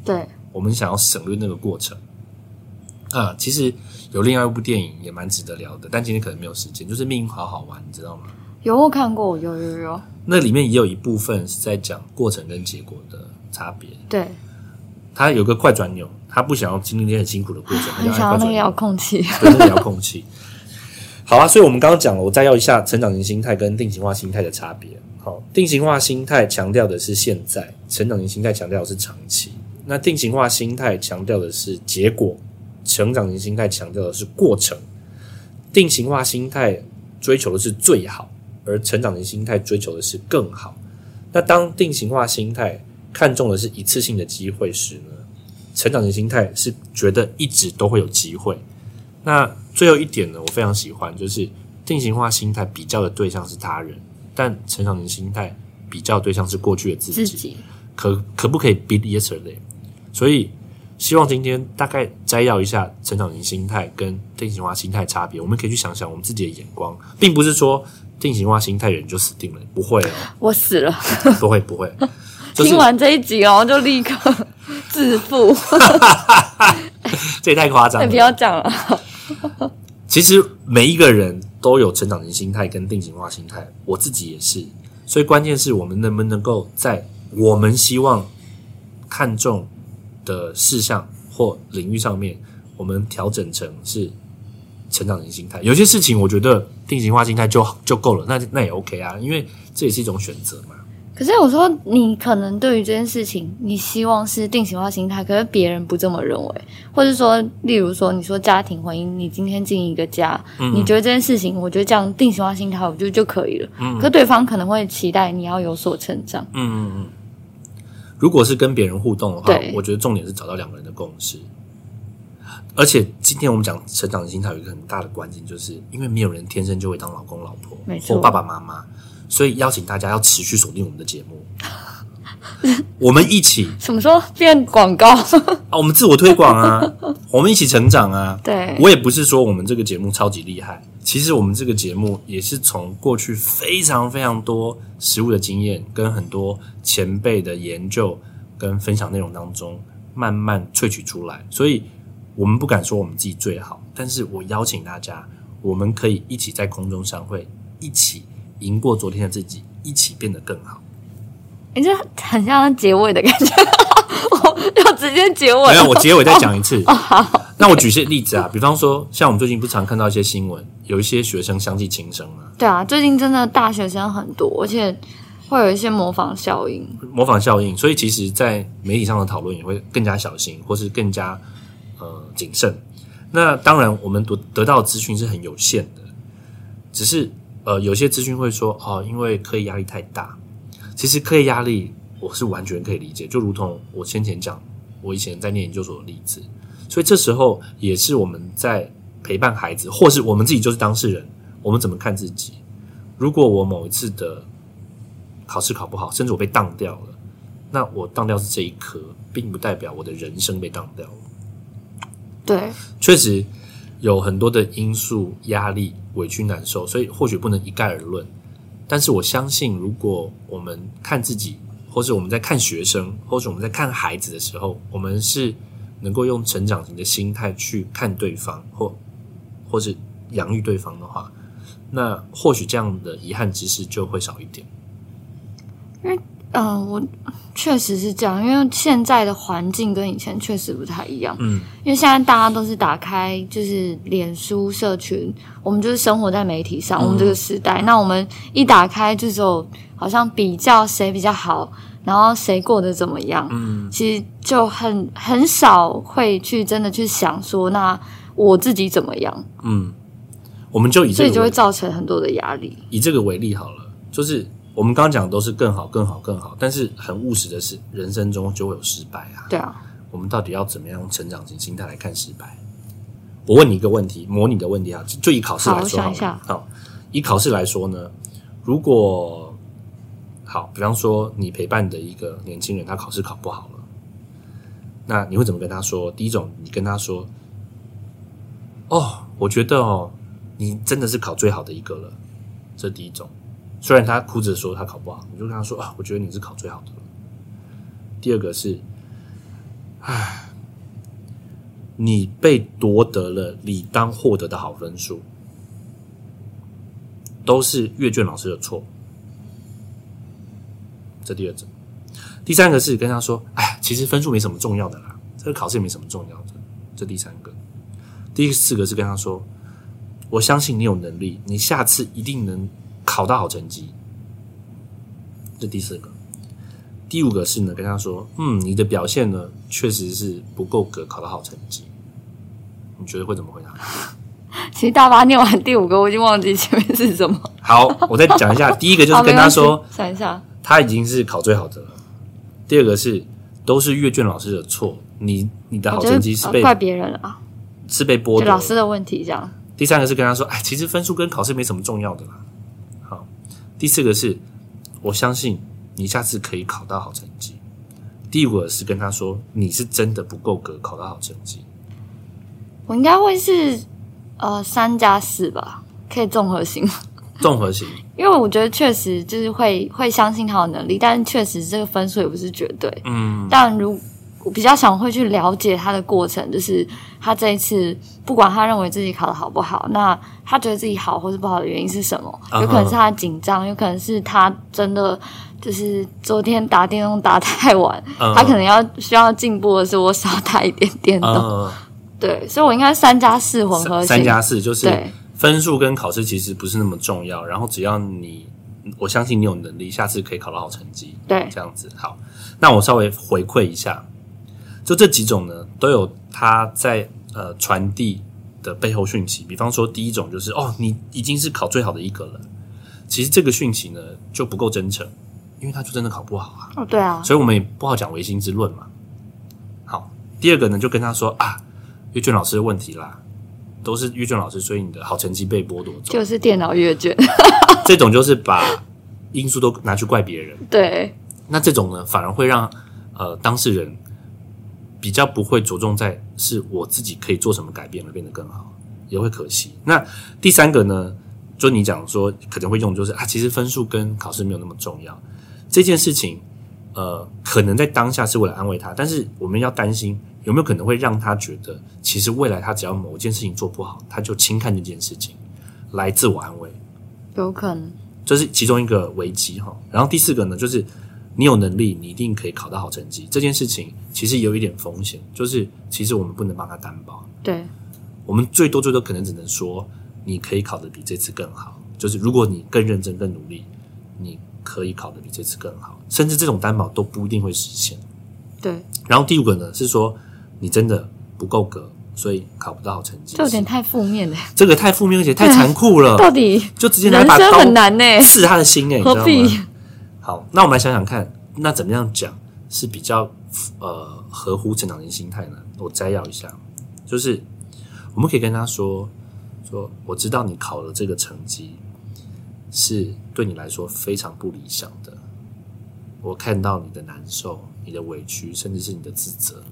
对，我们想要省略那个过程。啊，其实有另外一部电影也蛮值得聊的，但今天可能没有时间。就是命运好好玩，你知道吗？有我看过，有有有。那里面也有一部分是在讲过程跟结果的差别。对，他有个快转钮，他不想要经历那些很辛苦的过程，他想要那个遥控器，对，那个遥控器。好啊，所以我们刚刚讲了，我再要一下成长型心态跟定型化心态的差别。好，定型化心态强调的是现在，成长型心态强调的是长期。那定型化心态强调的是结果，成长型心态强调的是过程。定型化心态追求的是最好。而成长型心态追求的是更好。那当定型化心态看重的是一次性的机会时呢？成长型心态是觉得一直都会有机会。那最后一点呢，我非常喜欢，就是定型化心态比较的对象是他人，但成长型心态比较对象是过去的自己。可可不可以 beat yesterday？所以希望今天大概摘要一下成长型心态跟定型化心态差别。我们可以去想想我们自己的眼光，并不是说。定型化心态人就死定了，不会哦，我死了，不会不会。听完这一集哦，就立刻致富，这也太夸张了，不要讲了。其实每一个人都有成长型心态跟定型化心态，我自己也是。所以关键是我们能不能够在我们希望看重的事项或领域上面，我们调整成是。成长型心态，有些事情我觉得定型化心态就就够了，那那也 OK 啊，因为这也是一种选择嘛。可是我说，你可能对于这件事情，你希望是定型化心态，可是别人不这么认为，或者说，例如说，你说家庭婚姻，你今天进一个家，你觉得这件事情，我觉得这样定型化心态，我觉得就可以了。嗯，可对方可能会期待你要有所成长。嗯嗯嗯。如果是跟别人互动的话，我觉得重点是找到两个人的共识。而且今天我们讲成长的心态有一个很大的关键，就是因为没有人天生就会当老公老婆或爸爸妈妈，所以邀请大家要持续锁定我们的节目。我们一起什么时候变广告 啊？我们自我推广啊，我们一起成长啊。对，我也不是说我们这个节目超级厉害，其实我们这个节目也是从过去非常非常多实物的经验，跟很多前辈的研究跟分享内容当中慢慢萃取出来。所以，我们不敢说我们自己最好，但是我邀请大家，我们可以一起在空中相会，一起赢过昨天的自己，一起变得更好。你这很像结尾的感觉，我要直接结尾。没有，我结尾再讲一次。那我举些例子啊，比方说，像我们最近不常看到一些新闻，有一些学生相继轻生嘛。对啊，最近真的大学生很多，而且会有一些模仿效应。模仿效应，所以其实，在媒体上的讨论也会更加小心，或是更加呃谨慎。那当然，我们得得到资讯是很有限的，只是呃，有些资讯会说哦，因为课业压力太大。其实课业压力我是完全可以理解，就如同我先前讲，我以前在念研究所的例子。所以这时候也是我们在陪伴孩子，或是我们自己就是当事人，我们怎么看自己？如果我某一次的考试考不好，甚至我被当掉了，那我当掉是这一科，并不代表我的人生被当掉。对，确实有很多的因素、压力、委屈、难受，所以或许不能一概而论。但是我相信，如果我们看自己，或者我们在看学生，或者我们在看孩子的时候，我们是能够用成长型的心态去看对方，或或是养育对方的话，那或许这样的遗憾之事就会少一点。因为，嗯，我确实是这样，因为现在的环境跟以前确实不太一样。嗯，因为现在大家都是打开就是脸书社群，我们就是生活在媒体上，我们这个时代，那我们一打开就只有好像比较谁比较好，然后谁过得怎么样。嗯，其实就很很少会去真的去想说，那我自己怎么样？嗯，我们就以这个所以就会造成很多的压力。以这个为例好了，就是我们刚刚讲的都是更好、更好、更好，但是很务实的是，人生中就会有失败啊。对啊，我们到底要怎么样用成长型心态来看失败？我问你一个问题，模拟的问题啊，就就以考试来说好了想好，以考试来说呢，如果好，比方说你陪伴的一个年轻人，他考试考不好了，那你会怎么跟他说？第一种，你跟他说：“哦，我觉得哦，你真的是考最好的一个了。”这第一种。虽然他哭着说他考不好，你就跟他说：“啊，我觉得你是考最好的。”第二个是，唉，你被夺得了理当获得的好分数，都是阅卷老师的错。这第二种，第三个是跟他说：“哎，其实分数没什么重要的啦，这个考试也没什么重要的。”这第三个，第四个是跟他说：“我相信你有能力，你下次一定能考到好成绩。”这第四个，第五个是呢，跟他说：“嗯，你的表现呢，确实是不够格考到好成绩。”你觉得会怎么回答？其实大巴念完第五个，我已经忘记前面是什么。好，我再讲一下，第一个就是跟他说想一下，他已经是考最好的了。第二个是都是阅卷老师的错，你你的好成绩是被呃怪别人了啊，是被剥夺老师的问题这样。第三个是跟他说，哎，其实分数跟考试没什么重要的啦。好，第四个是我相信你下次可以考到好成绩。第五个是跟他说，你是真的不够格考到好成绩。我应该会是呃三加四吧，可以综合型。综合型，因为我觉得确实就是会会相信他的能力，但确实这个分数也不是绝对。嗯，但如我比较想会去了解他的过程，就是他这一次不管他认为自己考的好不好，那他觉得自己好或是不好的原因是什么？有可能是他紧张，有可能是他真的就是昨天打电动打太晚，嗯他可能要需要进步的是我少打一点电动。呃，对，所以我应该三加四混合。三加四就是分数跟考试其实不是那么重要，然后只要你，我相信你有能力，下次可以考到好成绩。对这样子好。那我稍微回馈一下，就这几种呢，都有它在呃传递的背后讯息。比方说，第一种就是哦，你已经是考最好的一个了，其实这个讯息呢就不够真诚，因为他就真的考不好啊。哦，对啊，所以我们也不好讲唯心之论嘛。好，第二个呢，就跟他说啊，阅卷老师的问题啦，都是阅卷老师，所以你的好成绩被剥夺走。就是电脑阅卷。这种就是把因素都拿去怪别人。对，那这种呢，反而会让呃当事人比较不会着重在是我自己可以做什么改变而变得更好，也会可惜。那第三个呢，就你讲说可能会用，就是啊，其实分数跟考试没有那么重要。这件事情，呃，可能在当下是为了安慰他，但是我们要担心有没有可能会让他觉得，其实未来他只要某件事情做不好，他就轻看这件事情来自我安慰。有可能，这是其中一个危机哈。然后第四个呢，就是你有能力，你一定可以考到好成绩。这件事情其实有一点风险，就是其实我们不能帮他担保。对，我们最多最多可能只能说，你可以考得比这次更好。就是如果你更认真、更努力，你。可以考得比这次更好，甚至这种担保都不一定会实现。对。然后第五个呢，是说你真的不够格，所以考不到好成绩。这有点太负面了。这个太负面，而且太残酷了。到底就直接拿把刀很难呢，刺他的心哎，何必？好，那我们来想想看，那怎么样讲是比较呃合乎成长型心态呢？我摘要一下，就是我们可以跟他说说，我知道你考了这个成绩。是对你来说非常不理想的。我看到你的难受、你的委屈，甚至是你的自责。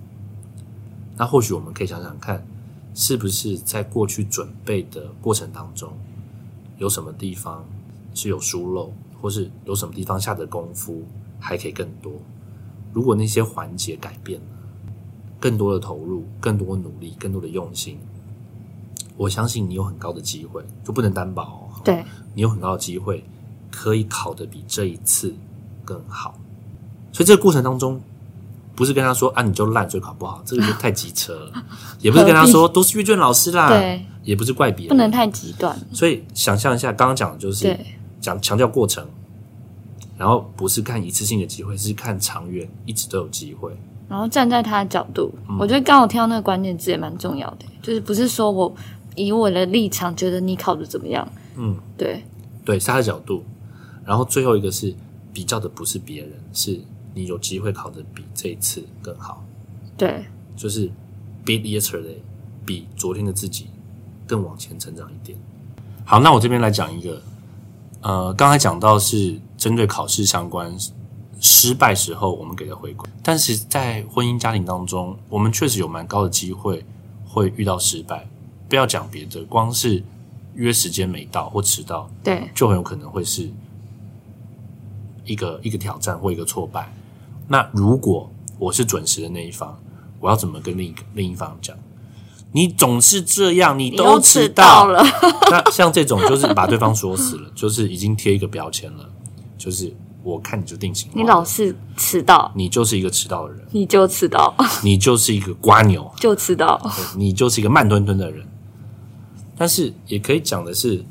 那或许我们可以想想看，是不是在过去准备的过程当中，有什么地方是有疏漏，或是有什么地方下的功夫还可以更多？如果那些环节改变了，更多的投入、更多努力、更多的用心，我相信你有很高的机会，就不能担保。对。你有很高的机会可以考得比这一次更好，所以这个过程当中，不是跟他说啊你就烂所以考不好，这个就太机车了；也不是跟他说都是阅卷老师啦，对，也不是怪别人，不能太极端。所以想象一下，刚刚讲的就是讲强调过程，然后不是看一次性的机会，是看长远，一直都有机会。然后站在他的角度，我觉得刚好听到那个关键字也蛮重要的，就是不是说我以我的立场觉得你考的怎么样。嗯，对，对，是他的角度。然后最后一个是比较的，不是别人，是你有机会考的比这一次更好。对，就是 beat yesterday，比昨天的自己更往前成长一点。好，那我这边来讲一个，呃，刚才讲到是针对考试相关失败时候我们给的回馈，但是在婚姻家庭当中，我们确实有蛮高的机会会遇到失败。不要讲别的，光是。约时间没到或迟到，对，就很有可能会是一个一个挑战或一个挫败。那如果我是准时的那一方，我要怎么跟另一个另一方讲？你总是这样，你都迟到了。那像这种就是把对方说死了，就是已经贴一个标签了，就是我看你就定型。你老是迟到，你就是一个迟到的人，你就迟到，你就是一个瓜牛，就迟到，你就是一个慢吞吞的人。但是也可以讲的是，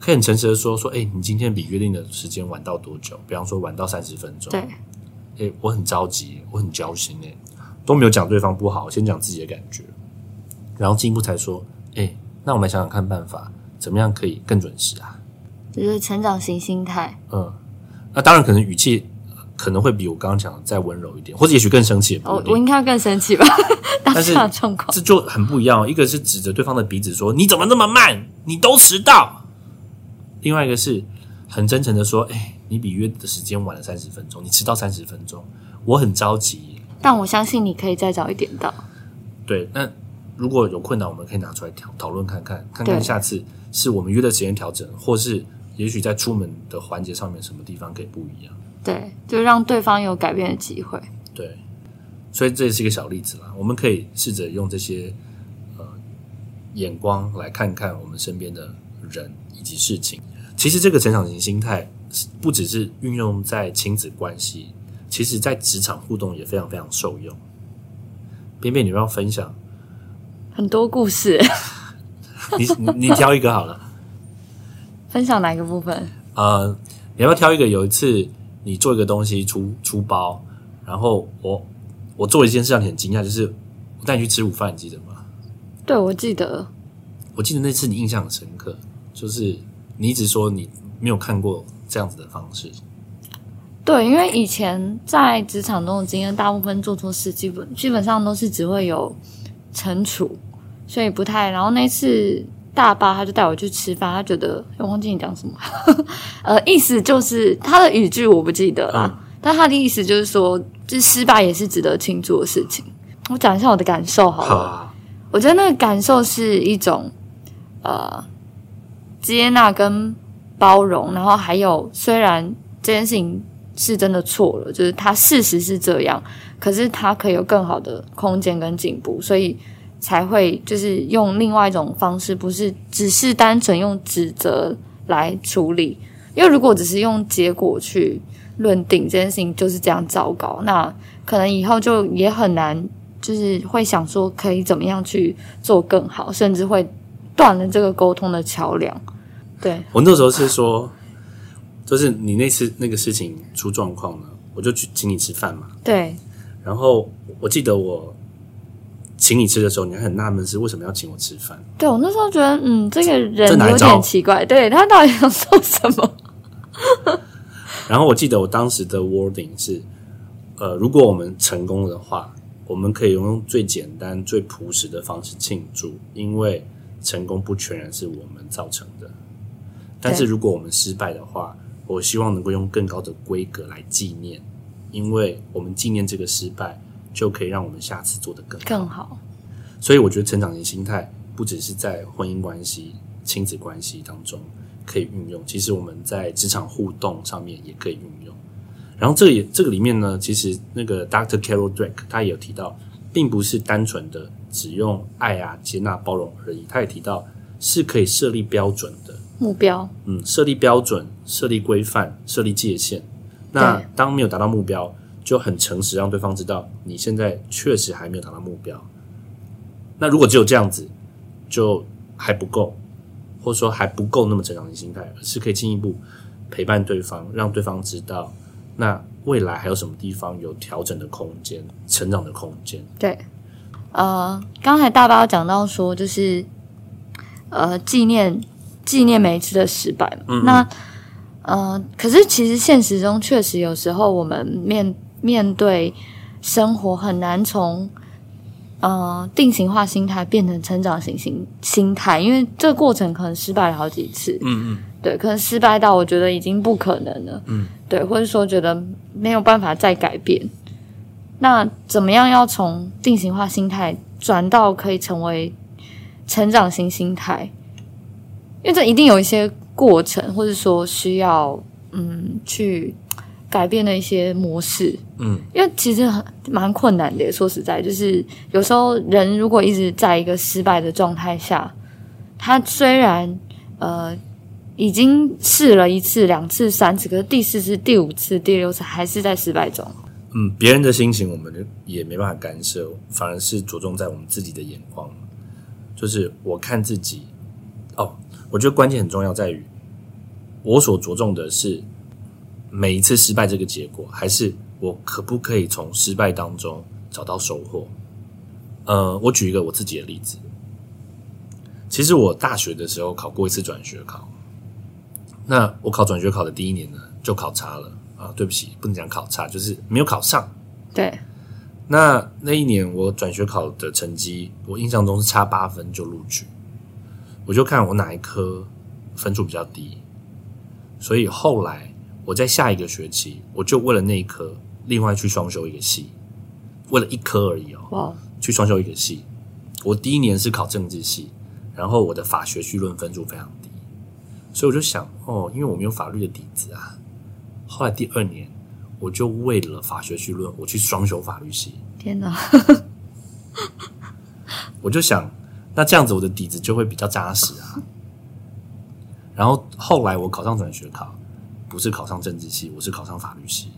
可以很诚实的说说，哎，你今天比约定的时间晚到多久？比方说晚到三十分钟。对，哎，我很着急，我很焦心，哎，都没有讲对方不好，先讲自己的感觉，然后进一步才说，哎，那我们想想看办法，怎么样可以更准时啊？就是成长型心态。嗯，那当然可能语气。可能会比我刚刚讲的再温柔一点，或者也许更生气。我我应该更生气吧？但是这就很不一样。一个是指着对方的鼻子说：“你怎么那么慢？你都迟到。”另外一个是很真诚的说：“哎，你比约的时间晚了三十分钟，你迟到三十分钟，我很着急。”但我相信你可以再早一点到。对，那如果有困难，我们可以拿出来讨讨论看看，看看下次是我们约的时间调整，或是也许在出门的环节上面什么地方可以不一样。对，就让对方有改变的机会。对，所以这也是一个小例子啦。我们可以试着用这些呃眼光来看看我们身边的人以及事情。其实这个成长型心态不只是运用在亲子关系，其实在职场互动也非常非常受用。边边，你要分享很多故事，你你挑一个好了。分享哪一个部分？呃，你要不要挑一个？有一次。你做一个东西出出包，然后我我做一件事让你很惊讶，就是我带你去吃午饭，你记得吗？对，我记得。我记得那次你印象很深刻，就是你一直说你没有看过这样子的方式。对，因为以前在职场中的经验，大部分做错事基本基本上都是只会有惩处，所以不太。然后那次。大巴他就带我去吃饭，他觉得我忘记你讲什么，呃，意思就是他的语句我不记得了，但他的意思就是说，就是失败也是值得庆祝的事情。我讲一下我的感受好了，我觉得那个感受是一种呃接纳跟包容，然后还有虽然这件事情是真的错了，就是他事实是这样，可是他可以有更好的空间跟进步，所以才会就是用另外一种方式，不是只是单纯用指责来处理。因为如果只是用结果去论定这件事情就是这样糟糕，那可能以后就也很难，就是会想说可以怎么样去做更好，甚至会断了这个沟通的桥梁。对我那时候是说，就是你那次那个事情出状况了，我就去请你吃饭嘛。对。然后我记得我请你吃的时候，你还很纳闷是为什么要请我吃饭？对我那时候觉得，嗯，这个人有点奇怪，对他到底想做什么？然后我记得我当时的 wording 是，呃，如果我们成功的话，我们可以用最简单、最朴实的方式庆祝，因为成功不全然是我们造成的。但是如果我们失败的话，我希望能够用更高的规格来纪念，因为我们纪念这个失败，就可以让我们下次做得更更好。所以我觉得成长型心态不只是在婚姻关系、亲子关系当中。可以运用，其实我们在职场互动上面也可以运用。然后这也这个里面呢，其实那个 Dr. Carol Drake 他也有提到，并不是单纯的只用爱啊、接纳、包容而已。他也提到是可以设立标准的目标，嗯，设立标准、设立规范、设立界限。那当没有达到目标，就很诚实让对方知道你现在确实还没有达到目标。那如果只有这样子，就还不够。或者说还不够那么成长的心态，而是可以进一步陪伴对方，让对方知道那未来还有什么地方有调整的空间、成长的空间。对，呃，刚才大巴讲到说，就是呃纪念纪念每一次的失败嘛。那呃，可是其实现实中确实有时候我们面面对生活很难从。呃，定型化心态变成成长型心心态，因为这个过程可能失败了好几次。嗯嗯，对，可能失败到我觉得已经不可能了。嗯，对，或者说觉得没有办法再改变。那怎么样要从定型化心态转到可以成为成长型心态？因为这一定有一些过程，或者说需要嗯去。改变的一些模式，嗯，因为其实很蛮困难的。说实在，就是有时候人如果一直在一个失败的状态下，他虽然呃已经试了一次、两次、三次，可是第四次、第五次、第六次还是在失败中。嗯，别人的心情我们也没办法干涉，反而是着重在我们自己的眼光。就是我看自己，哦，我觉得关键很重要，在于我所着重的是。每一次失败这个结果，还是我可不可以从失败当中找到收获？呃，我举一个我自己的例子。其实我大学的时候考过一次转学考，那我考转学考的第一年呢，就考差了啊！对不起，不能讲考差，就是没有考上。对。那那一年我转学考的成绩，我印象中是差八分就录取。我就看我哪一科分数比较低，所以后来。我在下一个学期，我就为了那一科，另外去双修一个系，为了一科而已哦。去双修一个系，我第一年是考政治系，然后我的法学绪论分数非常低，所以我就想，哦，因为我没有法律的底子啊。后来第二年，我就为了法学绪论，我去双修法律系。天哪！我就想，那这样子我的底子就会比较扎实啊。然后后来我考上转学考。不是考上政治系，我是考上法律系。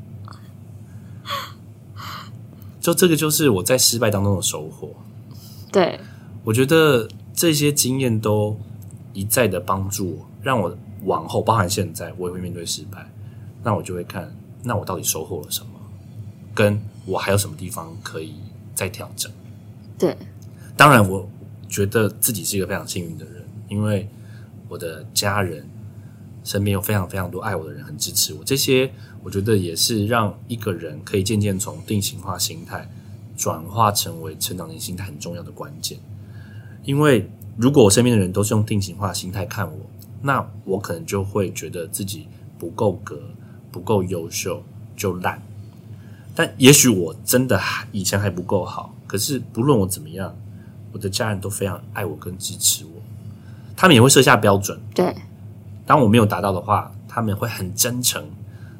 就这个就是我在失败当中的收获。对，我觉得这些经验都一再的帮助我，让我往后，包含现在，我也会面对失败。那我就会看，那我到底收获了什么？跟我还有什么地方可以再调整？对，当然，我觉得自己是一个非常幸运的人，因为我的家人。身边有非常非常多爱我的人，很支持我。这些我觉得也是让一个人可以渐渐从定型化心态转化成为成长型心态很重要的关键。因为如果我身边的人都是用定型化心态看我，那我可能就会觉得自己不够格、不够优秀就烂。但也许我真的以前还不够好，可是不论我怎么样，我的家人都非常爱我跟支持我，他们也会设下标准。对，当我没有达到的话，他们会很真诚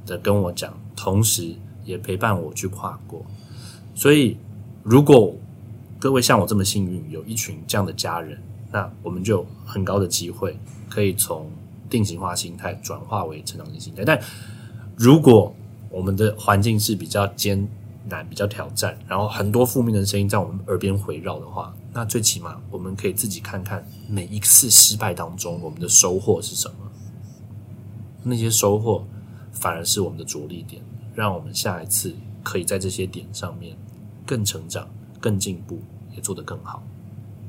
的跟我讲，同时也陪伴我去跨过。所以，如果各位像我这么幸运，有一群这样的家人，那我们就很高的机会可以从定型化心态转化为成长型心态。但如果我们的环境是比较艰难、比较挑战，然后很多负面的声音在我们耳边回绕的话，那最起码我们可以自己看看每一次失败当中我们的收获是什么。那些收获反而是我们的着力点，让我们下一次可以在这些点上面更成长、更进步，也做得更好。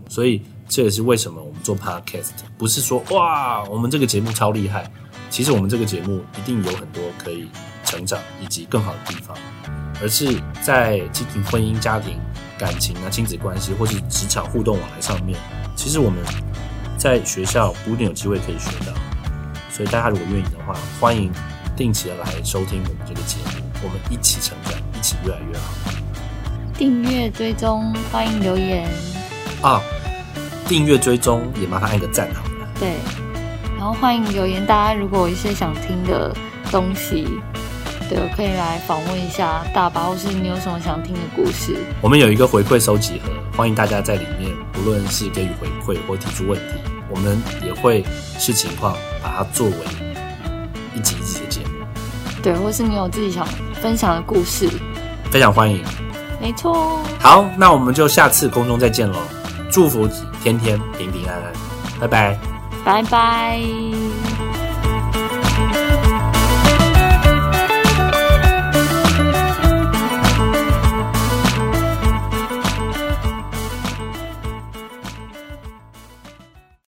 所以这也是为什么我们做 Podcast，不是说哇，我们这个节目超厉害。其实我们这个节目一定有很多可以成长以及更好的地方，而是在经营婚姻、家庭、感情啊、亲子关系，或是职场互动往来上面，其实我们在学校不一定有机会可以学到。所以大家如果愿意的话，欢迎定期的来收听我们这个节目，我们一起成长，一起越来越好。订阅追踪，欢迎留言啊！订阅追踪也麻烦按个赞好了。对，然后欢迎留言，大家如果有一些想听的东西，对，可以来访问一下大巴，或是你有什么想听的故事。我们有一个回馈收集盒，欢迎大家在里面，不论是给予回馈或提出问题，我们也会视情况把它作为一集一集的节目。对，或是你有自己想分享的故事，非常欢迎。没错。好，那我们就下次空中再见喽！祝福天天平平安安，拜拜，拜拜。